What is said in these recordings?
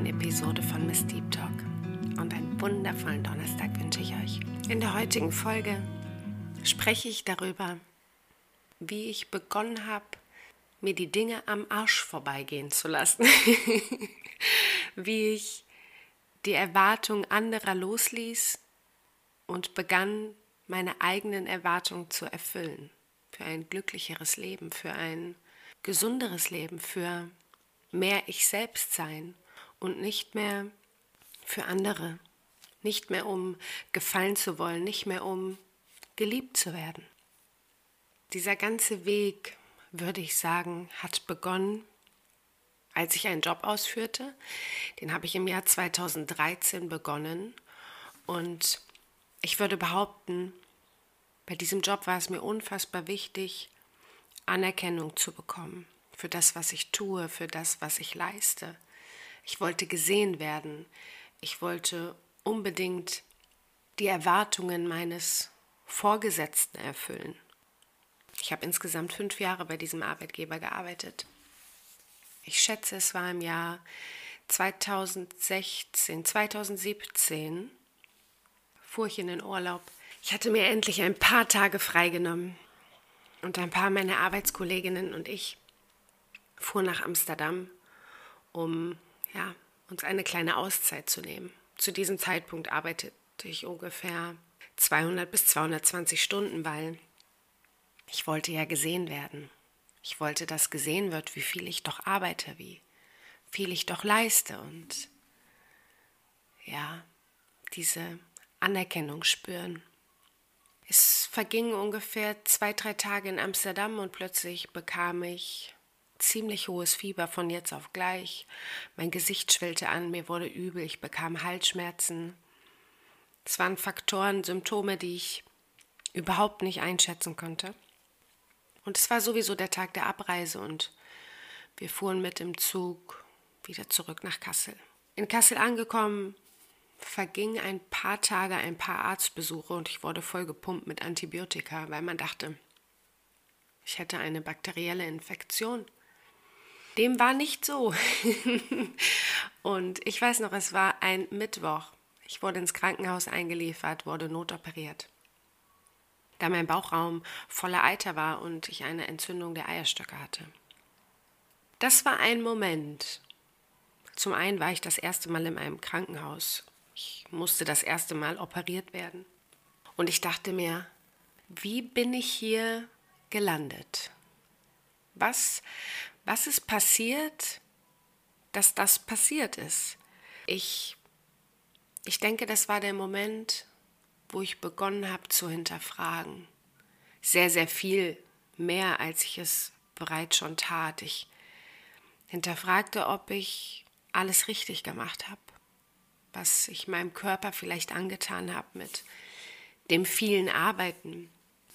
neuen Episode von Miss Deep Talk. Und einen wundervollen Donnerstag wünsche ich euch. In der heutigen Folge spreche ich darüber, wie ich begonnen habe, mir die Dinge am Arsch vorbeigehen zu lassen. wie ich die Erwartung anderer losließ und begann, meine eigenen Erwartungen zu erfüllen. Für ein glücklicheres Leben, für ein gesunderes Leben, für mehr ich selbst sein und nicht mehr für andere, nicht mehr um gefallen zu wollen, nicht mehr um geliebt zu werden. Dieser ganze Weg, würde ich sagen, hat begonnen, als ich einen Job ausführte. Den habe ich im Jahr 2013 begonnen und ich würde behaupten, bei diesem Job war es mir unfassbar wichtig, Anerkennung zu bekommen für das, was ich tue, für das, was ich leiste. Ich wollte gesehen werden. Ich wollte unbedingt die Erwartungen meines Vorgesetzten erfüllen. Ich habe insgesamt fünf Jahre bei diesem Arbeitgeber gearbeitet. Ich schätze, es war im Jahr 2016, 2017 fuhr ich in den Urlaub. Ich hatte mir endlich ein paar Tage freigenommen und ein paar meiner Arbeitskolleginnen und ich fuhren nach Amsterdam, um ja, uns eine kleine Auszeit zu nehmen. Zu diesem Zeitpunkt arbeitete ich ungefähr 200 bis 220 Stunden, weil ich wollte ja gesehen werden. Ich wollte, dass gesehen wird, wie viel ich doch arbeite, wie viel ich doch leiste und ja, diese Anerkennung spüren. Es vergingen ungefähr zwei, drei Tage in Amsterdam und plötzlich bekam ich ziemlich hohes Fieber von jetzt auf gleich. Mein Gesicht schwillte an, mir wurde übel, ich bekam Halsschmerzen. Es waren Faktoren, Symptome, die ich überhaupt nicht einschätzen konnte. Und es war sowieso der Tag der Abreise und wir fuhren mit dem Zug wieder zurück nach Kassel. In Kassel angekommen, vergingen ein paar Tage, ein paar Arztbesuche und ich wurde voll gepumpt mit Antibiotika, weil man dachte, ich hätte eine bakterielle Infektion. Dem war nicht so. und ich weiß noch, es war ein Mittwoch. Ich wurde ins Krankenhaus eingeliefert, wurde notoperiert. Da mein Bauchraum voller Eiter war und ich eine Entzündung der Eierstöcke hatte. Das war ein Moment. Zum einen war ich das erste Mal in einem Krankenhaus. Ich musste das erste Mal operiert werden. Und ich dachte mir, wie bin ich hier gelandet? Was was ist passiert, dass das passiert ist? Ich, ich denke, das war der Moment, wo ich begonnen habe zu hinterfragen. Sehr, sehr viel mehr, als ich es bereits schon tat. Ich hinterfragte, ob ich alles richtig gemacht habe, was ich meinem Körper vielleicht angetan habe mit dem vielen Arbeiten,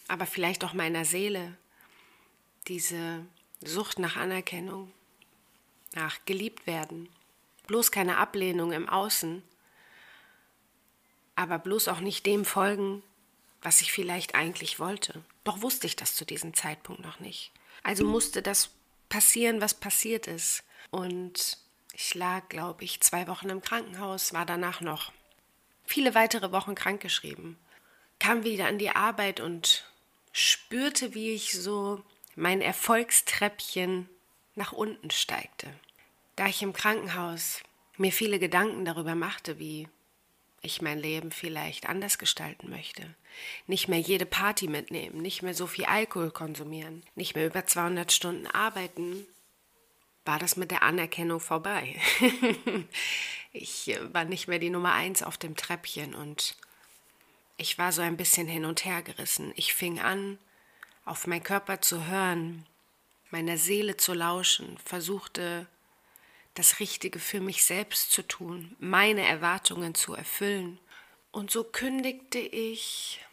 aber vielleicht auch meiner Seele, diese Sucht nach Anerkennung, nach geliebt werden, bloß keine Ablehnung im Außen, aber bloß auch nicht dem folgen, was ich vielleicht eigentlich wollte. Doch wusste ich das zu diesem Zeitpunkt noch nicht. Also musste das passieren, was passiert ist. Und ich lag, glaube ich, zwei Wochen im Krankenhaus, war danach noch viele weitere Wochen krankgeschrieben, kam wieder an die Arbeit und spürte, wie ich so mein Erfolgstreppchen nach unten steigte. Da ich im Krankenhaus mir viele Gedanken darüber machte, wie ich mein Leben vielleicht anders gestalten möchte. Nicht mehr jede Party mitnehmen, nicht mehr so viel Alkohol konsumieren, nicht mehr über 200 Stunden arbeiten, war das mit der Anerkennung vorbei. ich äh, war nicht mehr die Nummer eins auf dem Treppchen und ich war so ein bisschen hin und her gerissen. Ich fing an, auf meinen Körper zu hören, meiner Seele zu lauschen, versuchte das Richtige für mich selbst zu tun, meine Erwartungen zu erfüllen. Und so kündigte ich,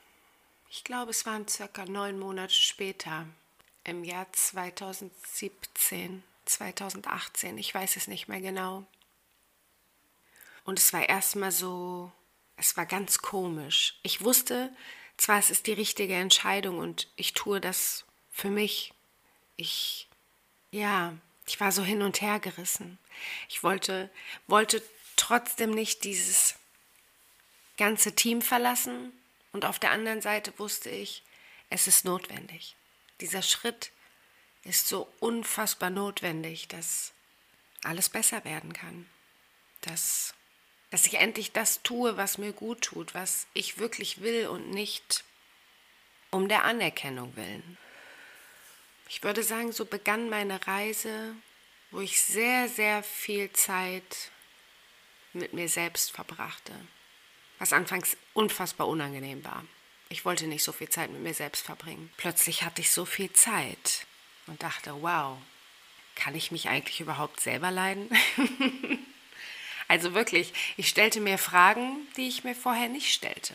ich glaube es waren circa neun Monate später, im Jahr 2017, 2018, ich weiß es nicht mehr genau. Und es war erstmal so, es war ganz komisch. Ich wusste, zwar es ist die richtige Entscheidung und ich tue das für mich. Ich, ja, Ich war so hin und her gerissen. Ich wollte, wollte trotzdem nicht dieses ganze Team verlassen und auf der anderen Seite wusste ich, es ist notwendig. Dieser Schritt ist so unfassbar notwendig, dass alles besser werden kann. Dass, dass ich endlich das tue, was mir gut tut, was ich wirklich will und nicht um der Anerkennung willen. Ich würde sagen, so begann meine Reise, wo ich sehr, sehr viel Zeit mit mir selbst verbrachte, was anfangs unfassbar unangenehm war. Ich wollte nicht so viel Zeit mit mir selbst verbringen. Plötzlich hatte ich so viel Zeit und dachte, wow, kann ich mich eigentlich überhaupt selber leiden? also wirklich, ich stellte mir Fragen, die ich mir vorher nicht stellte.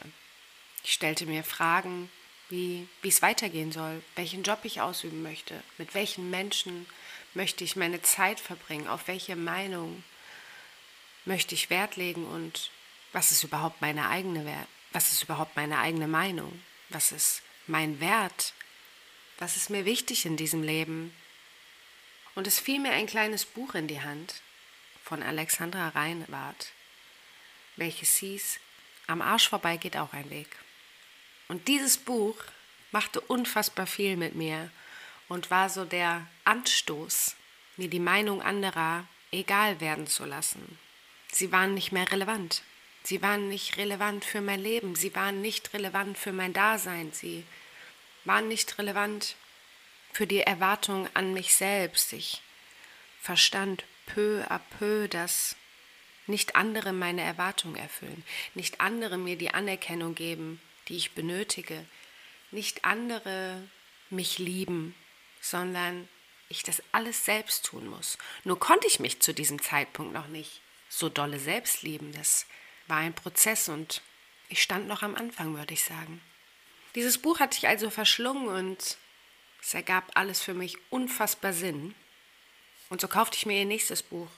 Ich stellte mir Fragen, wie, es weitergehen soll, welchen Job ich ausüben möchte, mit welchen Menschen möchte ich meine Zeit verbringen, auf welche Meinung möchte ich Wert legen und was ist überhaupt meine eigene Wert, was ist überhaupt meine eigene Meinung, was ist mein Wert, was ist mir wichtig in diesem Leben. Und es fiel mir ein kleines Buch in die Hand von Alexandra Reinwart, welches hieß Am Arsch vorbei geht auch ein Weg. Und dieses Buch machte unfassbar viel mit mir und war so der Anstoß, mir die Meinung anderer egal werden zu lassen. Sie waren nicht mehr relevant. Sie waren nicht relevant für mein Leben. Sie waren nicht relevant für mein Dasein. Sie waren nicht relevant für die Erwartung an mich selbst. Ich verstand peu à peu, dass nicht andere meine Erwartung erfüllen, nicht andere mir die Anerkennung geben, die ich benötige, nicht andere mich lieben, sondern ich das alles selbst tun muss. Nur konnte ich mich zu diesem Zeitpunkt noch nicht so dolle selbst lieben. Das war ein Prozess und ich stand noch am Anfang, würde ich sagen. Dieses Buch hatte ich also verschlungen und es ergab alles für mich unfassbar Sinn. Und so kaufte ich mir ihr nächstes Buch,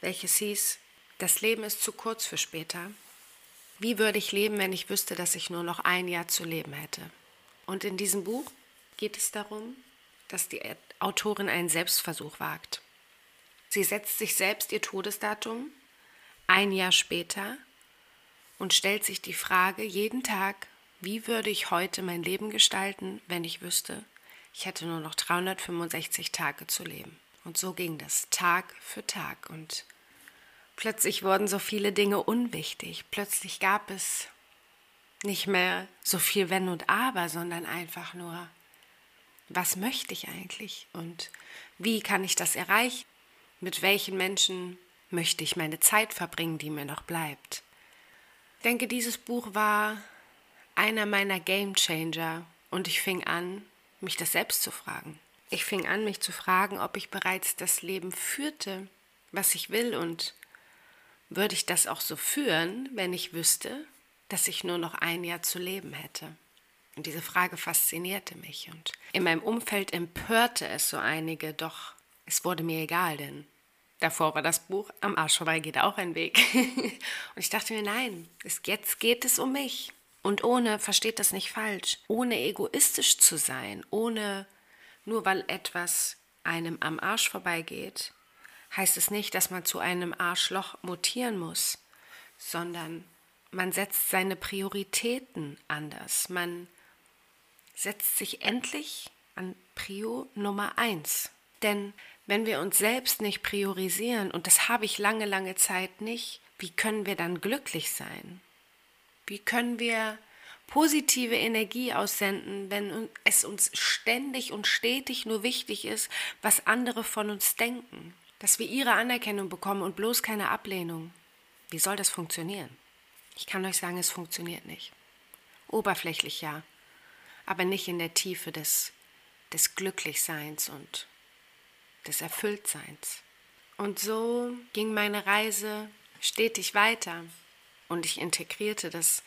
welches hieß Das Leben ist zu kurz für später. Wie würde ich leben, wenn ich wüsste, dass ich nur noch ein Jahr zu leben hätte? Und in diesem Buch geht es darum, dass die Autorin einen Selbstversuch wagt. Sie setzt sich selbst ihr Todesdatum ein Jahr später und stellt sich die Frage jeden Tag, wie würde ich heute mein Leben gestalten, wenn ich wüsste, ich hätte nur noch 365 Tage zu leben. Und so ging das Tag für Tag und plötzlich wurden so viele Dinge unwichtig. Plötzlich gab es nicht mehr so viel Wenn und Aber, sondern einfach nur was möchte ich eigentlich und wie kann ich das erreichen? Mit welchen Menschen möchte ich meine Zeit verbringen, die mir noch bleibt? Ich denke, dieses Buch war einer meiner Game Changer und ich fing an, mich das selbst zu fragen. Ich fing an, mich zu fragen, ob ich bereits das Leben führte, was ich will und würde ich das auch so führen, wenn ich wüsste, dass ich nur noch ein Jahr zu leben hätte. Und diese Frage faszinierte mich und in meinem Umfeld empörte es so einige, doch es wurde mir egal, denn davor war das Buch Am Arsch vorbei geht auch ein Weg. und ich dachte mir, nein, jetzt geht es um mich. Und ohne, versteht das nicht falsch, ohne egoistisch zu sein, ohne nur weil etwas einem am Arsch vorbeigeht, heißt es nicht, dass man zu einem Arschloch mutieren muss, sondern man setzt seine Prioritäten anders. Man setzt sich endlich an Prio Nummer eins. Denn wenn wir uns selbst nicht priorisieren, und das habe ich lange, lange Zeit nicht, wie können wir dann glücklich sein? Wie können wir positive Energie aussenden, wenn es uns ständig und stetig nur wichtig ist, was andere von uns denken? Dass wir ihre Anerkennung bekommen und bloß keine Ablehnung. Wie soll das funktionieren? Ich kann euch sagen, es funktioniert nicht. Oberflächlich ja, aber nicht in der Tiefe des, des Glücklichseins und des Erfülltseins. Und so ging meine Reise stetig weiter und ich integrierte das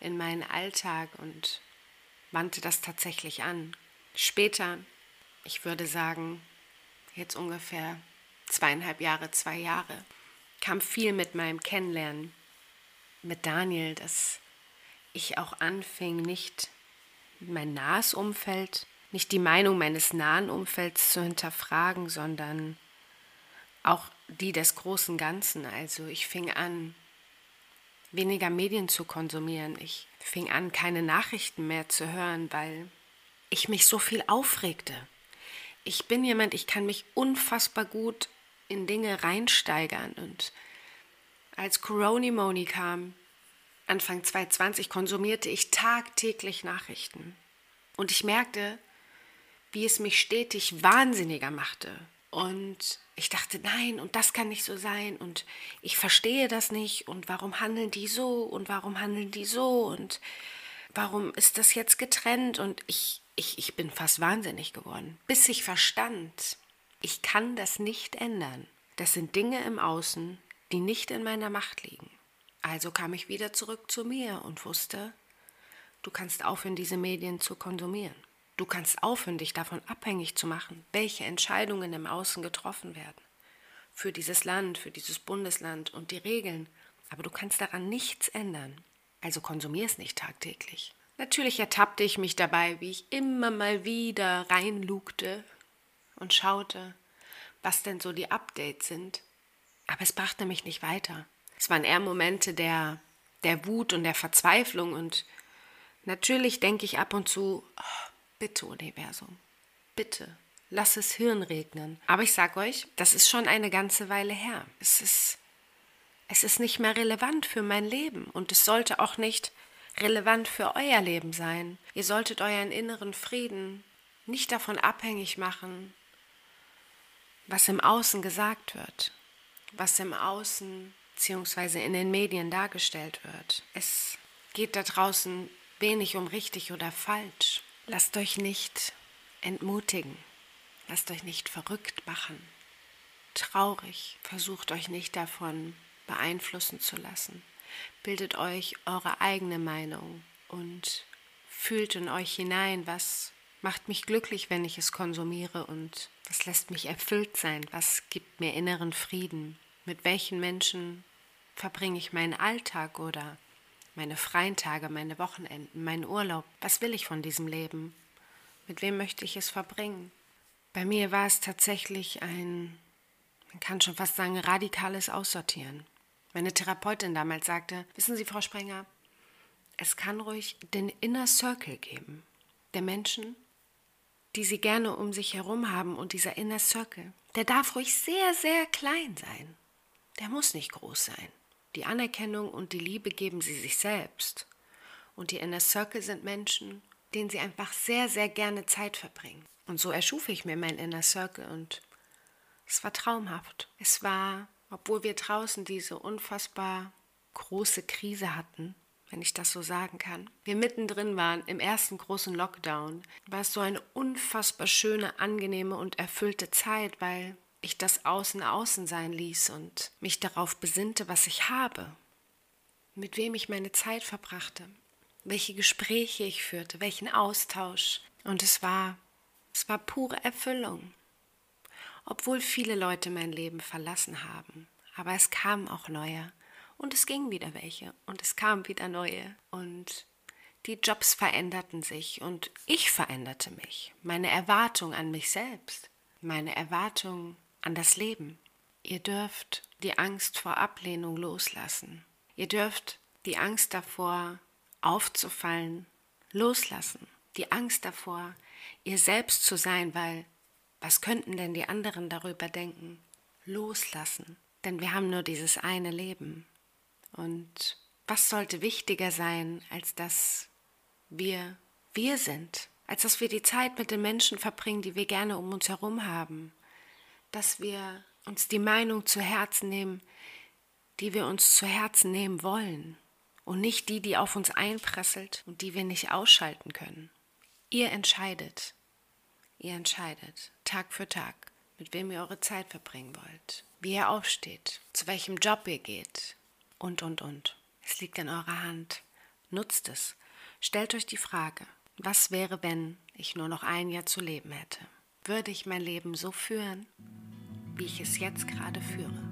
in meinen Alltag und wandte das tatsächlich an. Später, ich würde sagen, jetzt ungefähr zweieinhalb Jahre, zwei Jahre, kam viel mit meinem Kennenlernen mit Daniel, dass ich auch anfing, nicht mein nahes Umfeld, nicht die Meinung meines nahen Umfelds zu hinterfragen, sondern auch die des großen Ganzen. Also ich fing an, weniger Medien zu konsumieren. Ich fing an, keine Nachrichten mehr zu hören, weil ich mich so viel aufregte. Ich bin jemand, ich kann mich unfassbar gut in Dinge reinsteigern. Und als Coronimoni kam, Anfang 2020, konsumierte ich tagtäglich Nachrichten. Und ich merkte, wie es mich stetig wahnsinniger machte. Und ich dachte, nein, und das kann nicht so sein und ich verstehe das nicht und warum handeln die so und warum handeln die so und warum ist das jetzt getrennt und ich, ich, ich bin fast wahnsinnig geworden, bis ich verstand, ich kann das nicht ändern. Das sind Dinge im Außen, die nicht in meiner Macht liegen. Also kam ich wieder zurück zu mir und wusste, du kannst aufhören, diese Medien zu konsumieren. Du kannst aufhören, dich davon abhängig zu machen, welche Entscheidungen im Außen getroffen werden. Für dieses Land, für dieses Bundesland und die Regeln. Aber du kannst daran nichts ändern. Also konsumier es nicht tagtäglich. Natürlich ertappte ich mich dabei, wie ich immer mal wieder reinlugte und schaute, was denn so die Updates sind. Aber es brachte mich nicht weiter. Es waren eher Momente der, der Wut und der Verzweiflung und natürlich denke ich ab und zu, oh, Bitte, Universum, bitte, lass es Hirn regnen. Aber ich sag euch, das ist schon eine ganze Weile her. Es ist, es ist nicht mehr relevant für mein Leben und es sollte auch nicht relevant für euer Leben sein. Ihr solltet euren inneren Frieden nicht davon abhängig machen, was im Außen gesagt wird, was im Außen bzw. in den Medien dargestellt wird. Es geht da draußen wenig um richtig oder falsch. Lasst euch nicht entmutigen. Lasst euch nicht verrückt machen. Traurig. Versucht euch nicht davon beeinflussen zu lassen. Bildet euch eure eigene Meinung und fühlt in euch hinein, was macht mich glücklich, wenn ich es konsumiere und was lässt mich erfüllt sein, was gibt mir inneren Frieden, mit welchen Menschen verbringe ich meinen Alltag oder meine freien Tage, meine Wochenenden, meinen Urlaub. Was will ich von diesem Leben? Mit wem möchte ich es verbringen? Bei mir war es tatsächlich ein, man kann schon fast sagen, radikales Aussortieren. Meine Therapeutin damals sagte, wissen Sie, Frau Sprenger, es kann ruhig den Inner Circle geben, der Menschen, die Sie gerne um sich herum haben und dieser Inner Circle, der darf ruhig sehr, sehr klein sein. Der muss nicht groß sein. Die Anerkennung und die Liebe geben sie sich selbst. Und die Inner Circle sind Menschen, denen sie einfach sehr, sehr gerne Zeit verbringen. Und so erschuf ich mir mein Inner Circle und es war traumhaft. Es war, obwohl wir draußen diese unfassbar große Krise hatten, wenn ich das so sagen kann, wir mittendrin waren im ersten großen Lockdown, war es so eine unfassbar schöne, angenehme und erfüllte Zeit, weil ich das Außen außen sein ließ und mich darauf besinnte, was ich habe, mit wem ich meine Zeit verbrachte, welche Gespräche ich führte, welchen Austausch. Und es war, es war pure Erfüllung. Obwohl viele Leute mein Leben verlassen haben, aber es kamen auch neue und es gingen wieder welche und es kamen wieder neue und die Jobs veränderten sich und ich veränderte mich, meine Erwartung an mich selbst, meine Erwartung an das Leben. Ihr dürft die Angst vor Ablehnung loslassen. Ihr dürft die Angst davor, aufzufallen, loslassen. Die Angst davor, ihr selbst zu sein, weil was könnten denn die anderen darüber denken? Loslassen. Denn wir haben nur dieses eine Leben. Und was sollte wichtiger sein, als dass wir wir sind? Als dass wir die Zeit mit den Menschen verbringen, die wir gerne um uns herum haben, dass wir uns die Meinung zu Herzen nehmen, die wir uns zu Herzen nehmen wollen und nicht die, die auf uns einpresselt und die wir nicht ausschalten können. Ihr entscheidet, ihr entscheidet Tag für Tag, mit wem ihr eure Zeit verbringen wollt, wie ihr aufsteht, zu welchem Job ihr geht und, und, und. Es liegt in eurer Hand. Nutzt es. Stellt euch die Frage, was wäre, wenn ich nur noch ein Jahr zu leben hätte? Würde ich mein Leben so führen? wie ich es jetzt gerade führe.